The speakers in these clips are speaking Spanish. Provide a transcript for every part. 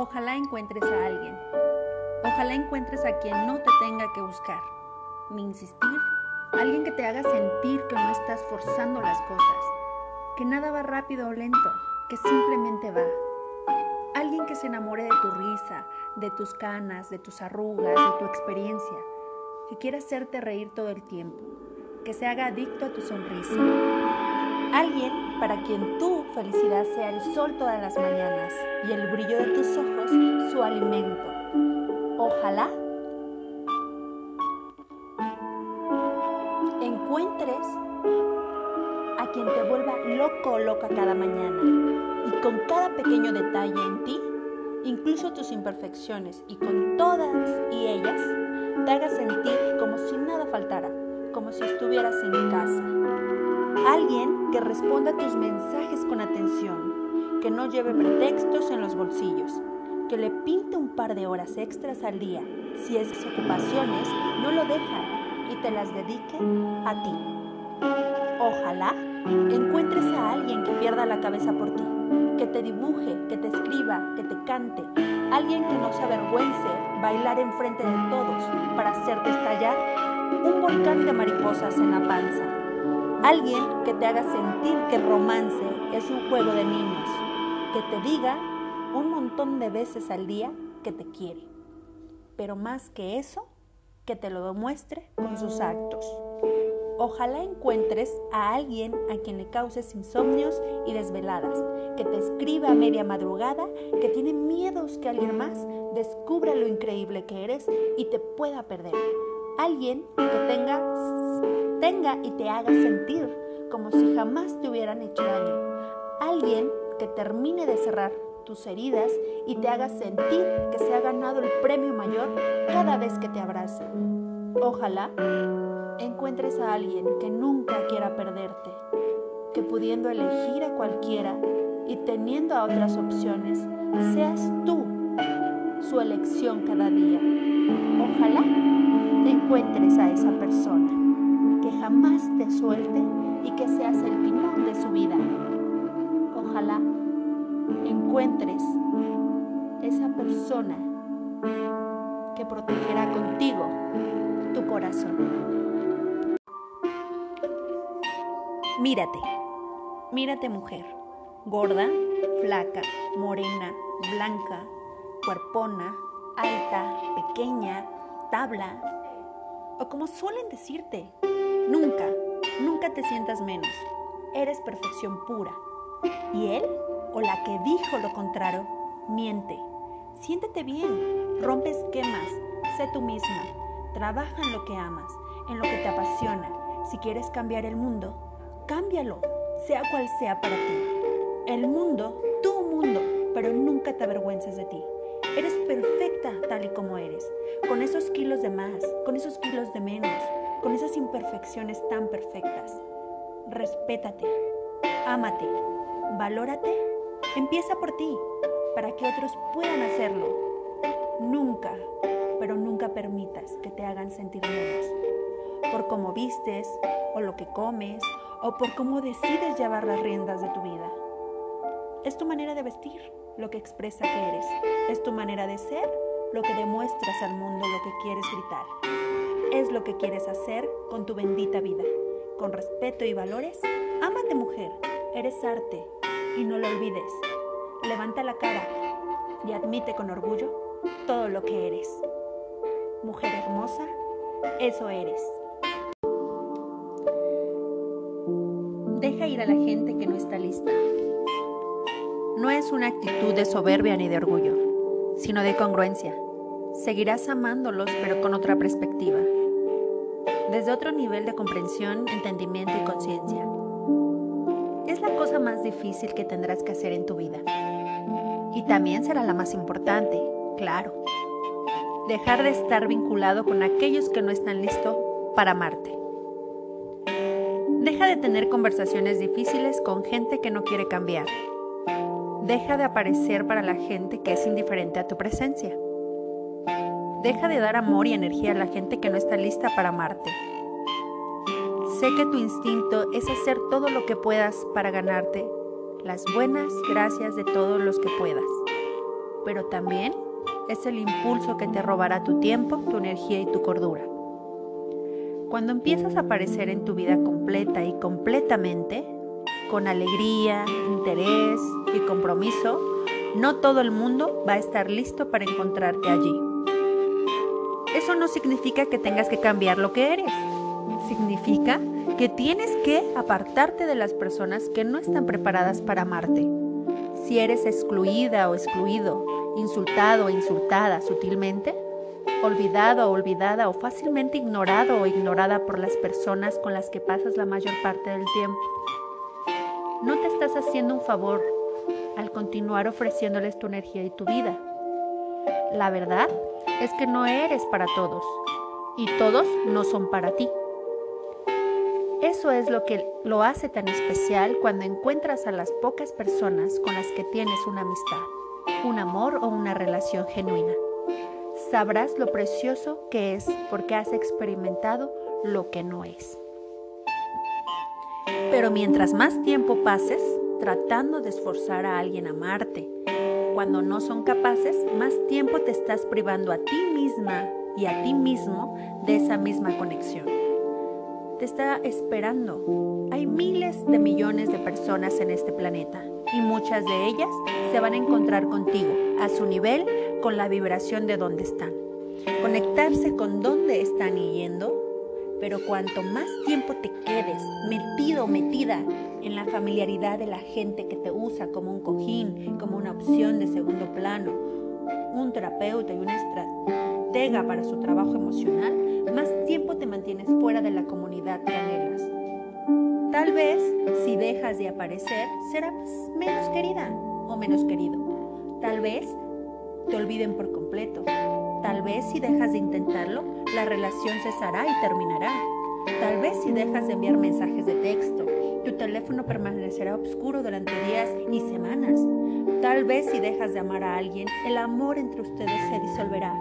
Ojalá encuentres a alguien. Ojalá encuentres a quien no te tenga que buscar, ni insistir. Alguien que te haga sentir que no estás forzando las cosas, que nada va rápido o lento, que simplemente va. Alguien que se enamore de tu risa, de tus canas, de tus arrugas, de tu experiencia, que quiera hacerte reír todo el tiempo, que se haga adicto a tu sonrisa. Alguien para quien tu felicidad sea el sol todas las mañanas y el brillo de tus ojos su alimento. Ojalá encuentres a quien te vuelva loco o loca cada mañana y con cada pequeño detalle en ti, incluso tus imperfecciones y con todas y ellas, te haga sentir como si nada faltara, como si estuvieras en casa. Alguien que responda a tus mensajes con atención, que no lleve pretextos en los bolsillos, que le pinte un par de horas extras al día, si es ocupaciones, no lo deja y te las dedique a ti. Ojalá encuentres a alguien que pierda la cabeza por ti, que te dibuje, que te escriba, que te cante, alguien que no se avergüence bailar enfrente de todos para hacerte estallar un volcán de mariposas en la panza. Alguien que te haga sentir que el romance es un juego de niños, que te diga un montón de veces al día que te quiere. Pero más que eso, que te lo demuestre con sus actos. Ojalá encuentres a alguien a quien le causes insomnios y desveladas, que te escriba a media madrugada, que tiene miedos que alguien más descubra lo increíble que eres y te pueda perder. Alguien que tenga, tenga y te haga sentir como si jamás te hubieran hecho daño. Alguien que termine de cerrar tus heridas y te haga sentir que se ha ganado el premio mayor cada vez que te abrace. Ojalá encuentres a alguien que nunca quiera perderte, que pudiendo elegir a cualquiera y teniendo a otras opciones, seas tú su elección cada día. Ojalá encuentres a esa persona jamás te suelte y que seas el timón de su vida. Ojalá encuentres esa persona que protegerá contigo tu corazón. Mírate, mírate mujer, gorda, flaca, morena, blanca, cuerpona, alta, pequeña, tabla, o como suelen decirte, nunca, nunca te sientas menos. Eres perfección pura. Y él o la que dijo lo contrario, miente. Siéntete bien, rompe esquemas, sé tú misma, trabaja en lo que amas, en lo que te apasiona. Si quieres cambiar el mundo, cámbialo, sea cual sea para ti. El mundo, tu mundo, pero nunca te avergüences de ti. Eres perfecta tal y como eres, con esos kilos de más, con esos kilos de menos, con esas imperfecciones tan perfectas. Respétate, ámate, valórate Empieza por ti, para que otros puedan hacerlo. Nunca, pero nunca permitas que te hagan sentir menos. Por cómo vistes, o lo que comes, o por cómo decides llevar las riendas de tu vida. Es tu manera de vestir lo que expresa que eres. Es tu manera de ser lo que demuestras al mundo lo que quieres gritar. Es lo que quieres hacer con tu bendita vida. Con respeto y valores, ámate mujer. Eres arte, y no lo olvides. Levanta la cara y admite con orgullo todo lo que eres. Mujer hermosa, eso eres. Deja ir a la gente que no está lista. No es una actitud de soberbia ni de orgullo, sino de congruencia. Seguirás amándolos pero con otra perspectiva, desde otro nivel de comprensión, entendimiento y conciencia es la cosa más difícil que tendrás que hacer en tu vida. Y también será la más importante, claro. Dejar de estar vinculado con aquellos que no están listos para amarte. Deja de tener conversaciones difíciles con gente que no quiere cambiar. Deja de aparecer para la gente que es indiferente a tu presencia. Deja de dar amor y energía a la gente que no está lista para amarte. Sé que tu instinto es hacer todo lo que puedas para ganarte las buenas gracias de todos los que puedas. pero también es el impulso que te robará tu tiempo, tu energía y tu cordura. Cuando empiezas a aparecer en tu vida completa y completamente, con alegría, interés y compromiso, no todo el mundo va a estar listo para encontrarte allí. Eso no significa que tengas que cambiar lo que eres. Significa que tienes que apartarte de las personas que no están preparadas para amarte. Si eres excluida o excluido, insultado o insultada sutilmente, olvidado o olvidada o fácilmente ignorado o ignorada por las personas con las que pasas la mayor parte del tiempo. No te estás haciendo un favor al continuar ofreciéndoles tu energía y tu vida. La verdad es que no eres para todos y todos no son para ti. Eso es lo que lo hace tan especial cuando encuentras a las pocas personas con las que tienes una amistad, un amor o una relación genuina sabrás lo precioso que es porque has experimentado lo que no es. Pero mientras más tiempo pases tratando de esforzar a alguien a amarte, cuando no son capaces, más tiempo te estás privando a ti misma y a ti mismo de esa misma conexión. Te está esperando. Hay miles de millones de personas en este planeta y muchas de ellas se van a encontrar contigo a su nivel con la vibración de donde están. Conectarse con dónde están yendo, pero cuanto más tiempo te quedes metido metida en la familiaridad de la gente que te usa como un cojín, como una opción de segundo plano, un terapeuta y una estratega para su trabajo emocional, más tiempo te mantienes fuera de la comunidad que anhelas. Tal vez, si dejas de aparecer, serás menos querida o menos querido. Tal vez te olviden por completo. Tal vez si dejas de intentarlo, la relación cesará y terminará. Tal vez si dejas de enviar mensajes de texto, tu teléfono permanecerá oscuro durante días y semanas. Tal vez si dejas de amar a alguien, el amor entre ustedes se disolverá.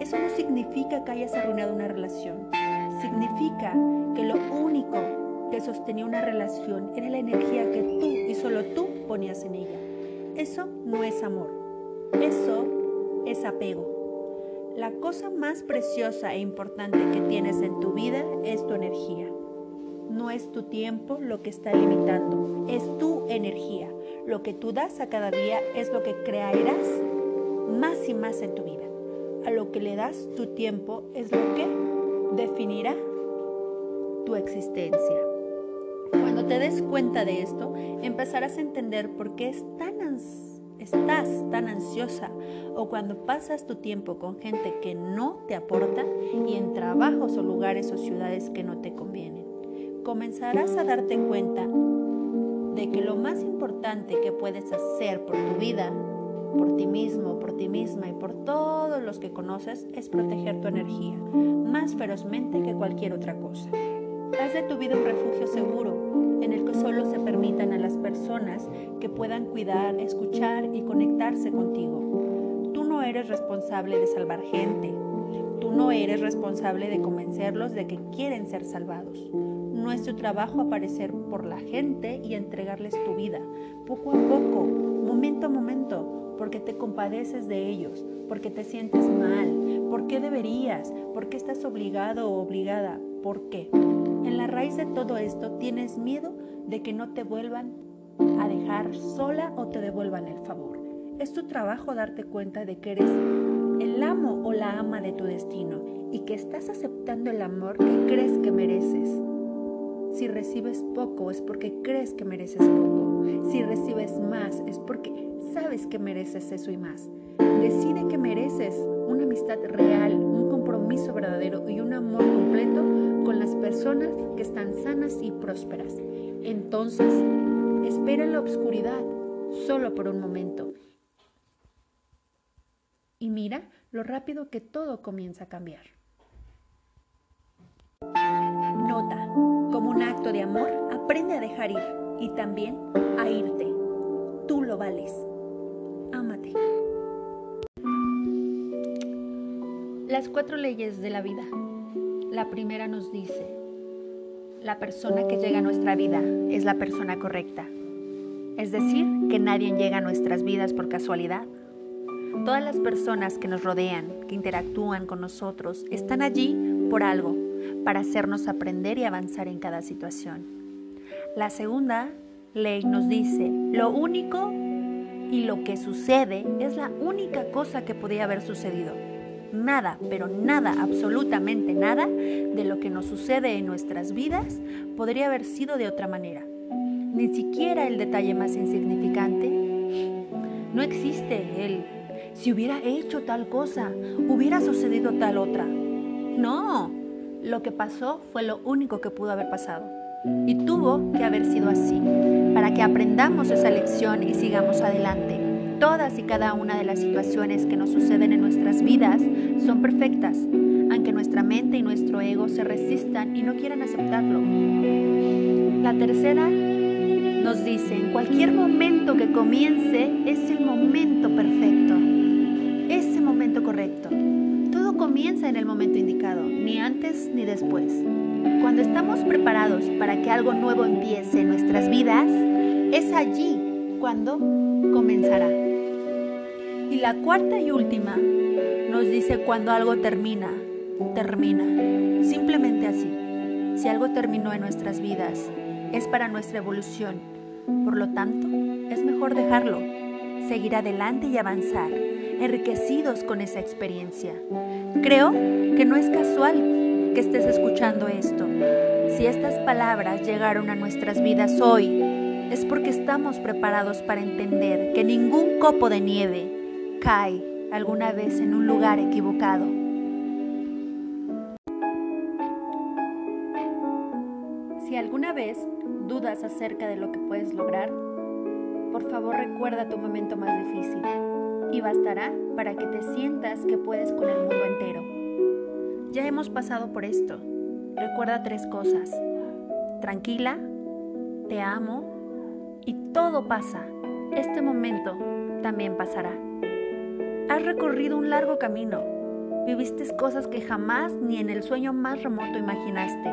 Eso no significa que hayas arruinado una relación. Significa que lo único que sostenía una relación era la energía que tú y solo tú ponías en ella. Eso no es amor. Eso es apego. La cosa más preciosa e importante que tienes en tu vida es tu energía. No es tu tiempo lo que está limitando, es tu energía. Lo que tú das a cada día es lo que crearás más y más en tu vida. A lo que le das tu tiempo es lo que definirá tu existencia. Cuando te des cuenta de esto, empezarás a entender por qué es tan ansioso estás tan ansiosa o cuando pasas tu tiempo con gente que no te aporta y en trabajos o lugares o ciudades que no te convienen. Comenzarás a darte cuenta de que lo más importante que puedes hacer por tu vida, por ti mismo, por ti misma y por todos los que conoces es proteger tu energía, más ferozmente que cualquier otra cosa. Haz de tu vida un refugio seguro en el que solo se permitan a las personas que puedan cuidar, escuchar y conectarse contigo. Tú no eres responsable de salvar gente. Tú no eres responsable de convencerlos de que quieren ser salvados. No es tu trabajo aparecer por la gente y entregarles tu vida, poco a poco, momento a momento, porque te compadeces de ellos, porque te sientes mal, porque deberías, porque estás obligado o obligada, ¿por qué? En la raíz de todo esto tienes miedo de que no te vuelvan a dejar sola o te devuelvan el favor. Es tu trabajo darte cuenta de que eres el amo o la ama de tu destino y que estás aceptando el amor que crees que mereces. Si recibes poco es porque crees que mereces poco. Si recibes más es porque sabes que mereces eso y más. Decide que mereces una amistad real, un compromiso verdadero y un amor las personas que están sanas y prósperas. Entonces, espera en la oscuridad solo por un momento. Y mira lo rápido que todo comienza a cambiar. Nota, como un acto de amor, aprende a dejar ir y también a irte. Tú lo vales. Ámate. Las cuatro leyes de la vida. La primera nos dice, la persona que llega a nuestra vida es la persona correcta. Es decir, que nadie llega a nuestras vidas por casualidad Todas las personas que nos rodean, que interactúan con nosotros, están allí por algo, para hacernos aprender y avanzar en cada situación. La segunda ley nos dice, lo único y lo que sucede es la única cosa que podía haber sucedido. Nada, pero nada, absolutamente nada de lo que nos sucede en nuestras vidas podría haber sido de otra manera. Ni siquiera el detalle más insignificante. No existe el si hubiera hecho tal cosa, hubiera sucedido tal otra. No, lo que pasó fue lo único que pudo haber pasado. Y tuvo que haber sido así, para que aprendamos esa lección y sigamos adelante. Todas y cada una de las situaciones que nos suceden en nuestras vidas son perfectas, aunque nuestra mente y nuestro ego se resistan y no quieran aceptarlo. La tercera nos dice, en cualquier momento que comience es el momento perfecto, ese momento correcto. Todo comienza en el momento indicado, ni antes ni después. Cuando estamos preparados para que algo nuevo empiece en nuestras vidas, es allí cuando comenzará. Y la cuarta y última nos dice cuando algo termina, termina. Simplemente así. Si algo terminó en nuestras vidas, es para nuestra evolución. Por lo tanto, es mejor dejarlo, seguir adelante y avanzar, enriquecidos con esa experiencia. Creo que no es casual que estés escuchando esto. Si estas palabras llegaron a nuestras vidas hoy, es porque estamos preparados para entender que ningún copo de nieve cae alguna vez en un lugar equivocado. Si alguna vez dudas acerca de lo que puedes lograr, por favor recuerda tu momento más difícil y bastará para que te sientas que puedes con el mundo entero. Ya hemos pasado por esto. Recuerda tres cosas. Tranquila, te amo y todo pasa. Este momento también pasará. Has recorrido un largo camino. Viviste cosas que jamás ni en el sueño más remoto imaginaste.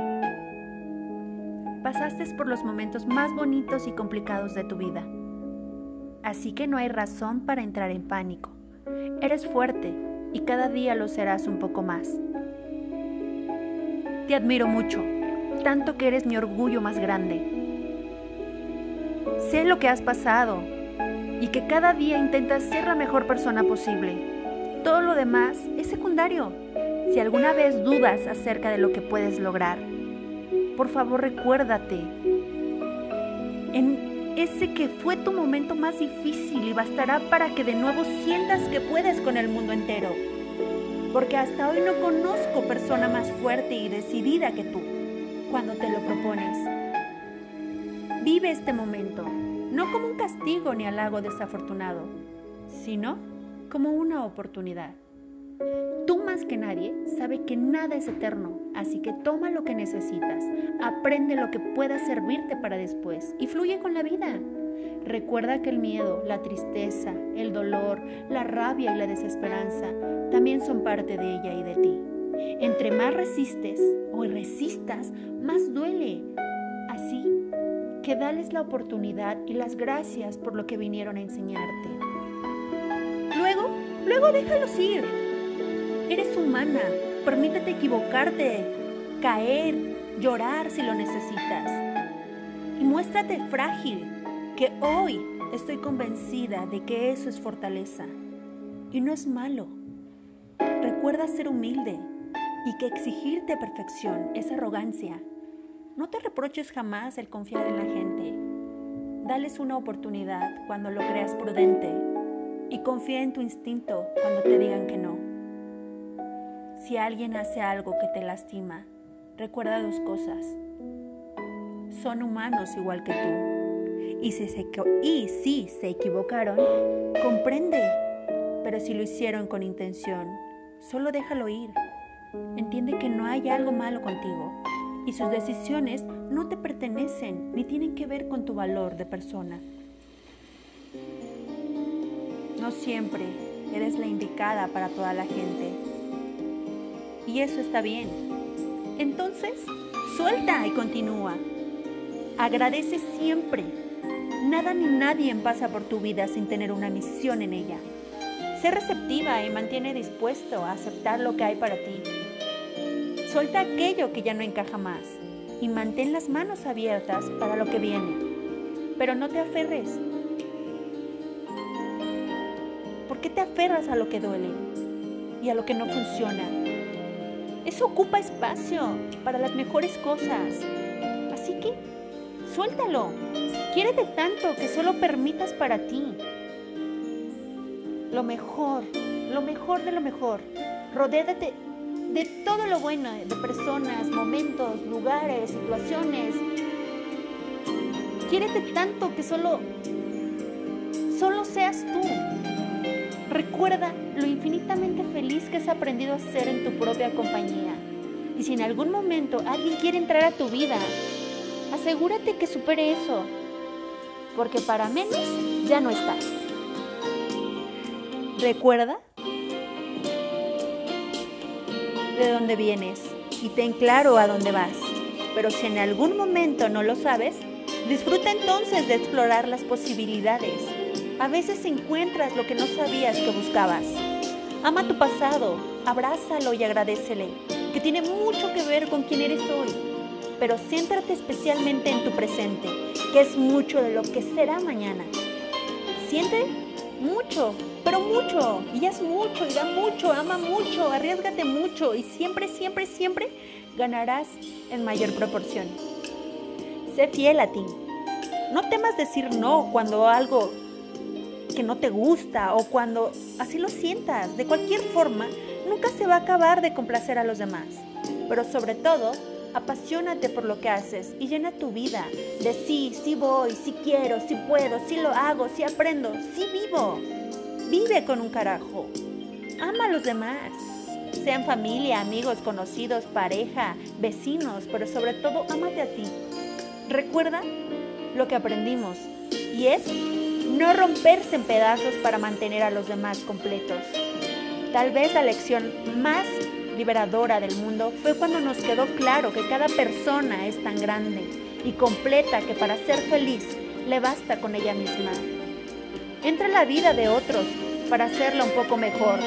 Pasaste por los momentos más bonitos y complicados de tu vida. Así que no hay razón para entrar en pánico. Eres fuerte y cada día lo serás un poco más. Te admiro mucho, tanto que eres mi orgullo más grande. Sé lo que has pasado y que cada día intentas ser la mejor persona posible. Todo lo demás es secundario. Si alguna vez dudas acerca de lo que puedes lograr, por favor recuérdate en ese que fue tu momento más difícil y bastará para que de nuevo sientas que puedes con el mundo entero. Porque hasta hoy no conozco persona más fuerte y decidida que tú cuando te lo propones. Vive este momento, no como un castigo ni halago desafortunado, sino como una oportunidad. Tú más que nadie sabe que nada es eterno, así que toma lo que necesitas, aprende lo que pueda servirte para después y fluye con la vida. Recuerda que el miedo, la tristeza, el dolor, la rabia y la desesperanza también son parte de ella y de ti. Entre más resistes o resistas, más duele. Así que dales la oportunidad y las gracias por lo que vinieron a enseñarte. Luego, luego déjalos ir. Eres humana, permítete equivocarte, caer, llorar si lo necesitas. Y muéstrate frágil, que hoy estoy convencida de que eso es fortaleza. Y no es malo. Recuerda ser humilde y que exigirte perfección es arrogancia. No te reproches jamás el confiar en la gente. Dales una oportunidad cuando lo creas prudente y confía en tu instinto cuando te digan que no. Si alguien hace algo que te lastima, recuerda dos cosas. Son humanos igual que tú. Y si se, y si se equivocaron, comprende. Pero si lo hicieron con intención, solo déjalo ir. Entiende que no hay algo malo contigo y sus decisiones no te pertenecen ni tienen que ver con tu valor de persona. No siempre eres la indicada para toda la gente. Y eso está bien. Entonces, suelta y continúa. Agradece siempre. Nada ni nadie pasa por tu vida sin tener una misión en ella. Sé receptiva y mantiene dispuesto a aceptar lo que hay para ti. Suelta aquello que ya no encaja más y mantén las manos abiertas para lo que viene. Pero no te aferres. ¿Por qué te aferras a lo que duele y a lo que no funciona? Eso ocupa espacio para las mejores cosas. Así que suéltalo. Quiérete tanto que solo permitas para ti. Lo mejor, lo mejor de lo mejor. Rodéate de todo lo bueno, de personas, momentos, lugares, situaciones. Quiérete tanto que solo, solo seas tú. Recuerda lo infinitamente feliz que has aprendido a ser en tu propia compañía. Y si en algún momento alguien quiere entrar a tu vida, asegúrate que supere eso, porque para menos ya no estás. Recuerda de dónde vienes y ten claro a dónde vas. Pero si en algún momento no lo sabes, disfruta entonces de explorar las posibilidades. A veces encuentras lo que no sabías que buscabas. Ama tu pasado, abrázalo y agradecele, que tiene mucho que ver con quién eres hoy. Pero céntrate especialmente en tu presente, que es mucho de lo que será mañana. Siente mucho pero mucho, y es mucho, y da mucho, ama mucho, arriesgate mucho, y siempre, siempre, siempre ganarás en mayor proporción. Sé fiel a ti. No temas decir no cuando algo que no te gusta o cuando así lo sientas. De cualquier forma, nunca se va a acabar de complacer a los demás. Pero sobre todo, apasionate por lo que haces y llena tu vida de sí, sí voy, sí quiero, sí puedo, sí lo hago, sí aprendo, sí vivo. Vive con un carajo. Ama a los demás. Sean familia, amigos, conocidos, pareja, vecinos, pero sobre todo amate a ti. Recuerda lo que aprendimos y es no romperse en pedazos para mantener a los demás completos. Tal vez la lección más liberadora del mundo fue cuando nos quedó claro que cada persona es tan grande y completa que para ser feliz le basta con ella misma. Entra en la vida de otros para hacerla un poco mejor.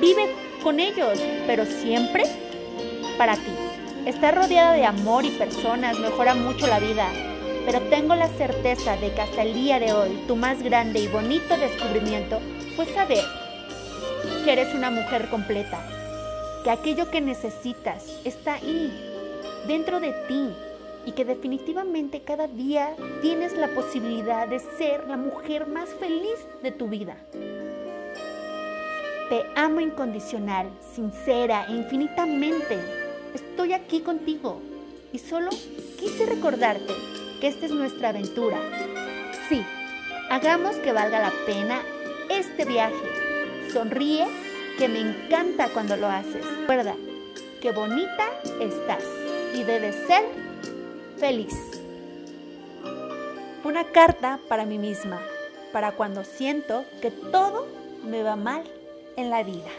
Vive con ellos, pero siempre para ti. Estar rodeada de amor y personas mejora mucho la vida, pero tengo la certeza de que hasta el día de hoy tu más grande y bonito descubrimiento fue saber que eres una mujer completa, que aquello que necesitas está ahí, dentro de ti, y que definitivamente cada día tienes la posibilidad de ser la mujer más feliz de tu vida. Te amo incondicional, sincera e infinitamente. Estoy aquí contigo y solo quise recordarte que esta es nuestra aventura. Sí, hagamos que valga la pena este viaje. Sonríe, que me encanta cuando lo haces. Recuerda, que bonita estás y debes ser feliz. Una carta para mí misma, para cuando siento que todo me va mal en la vida.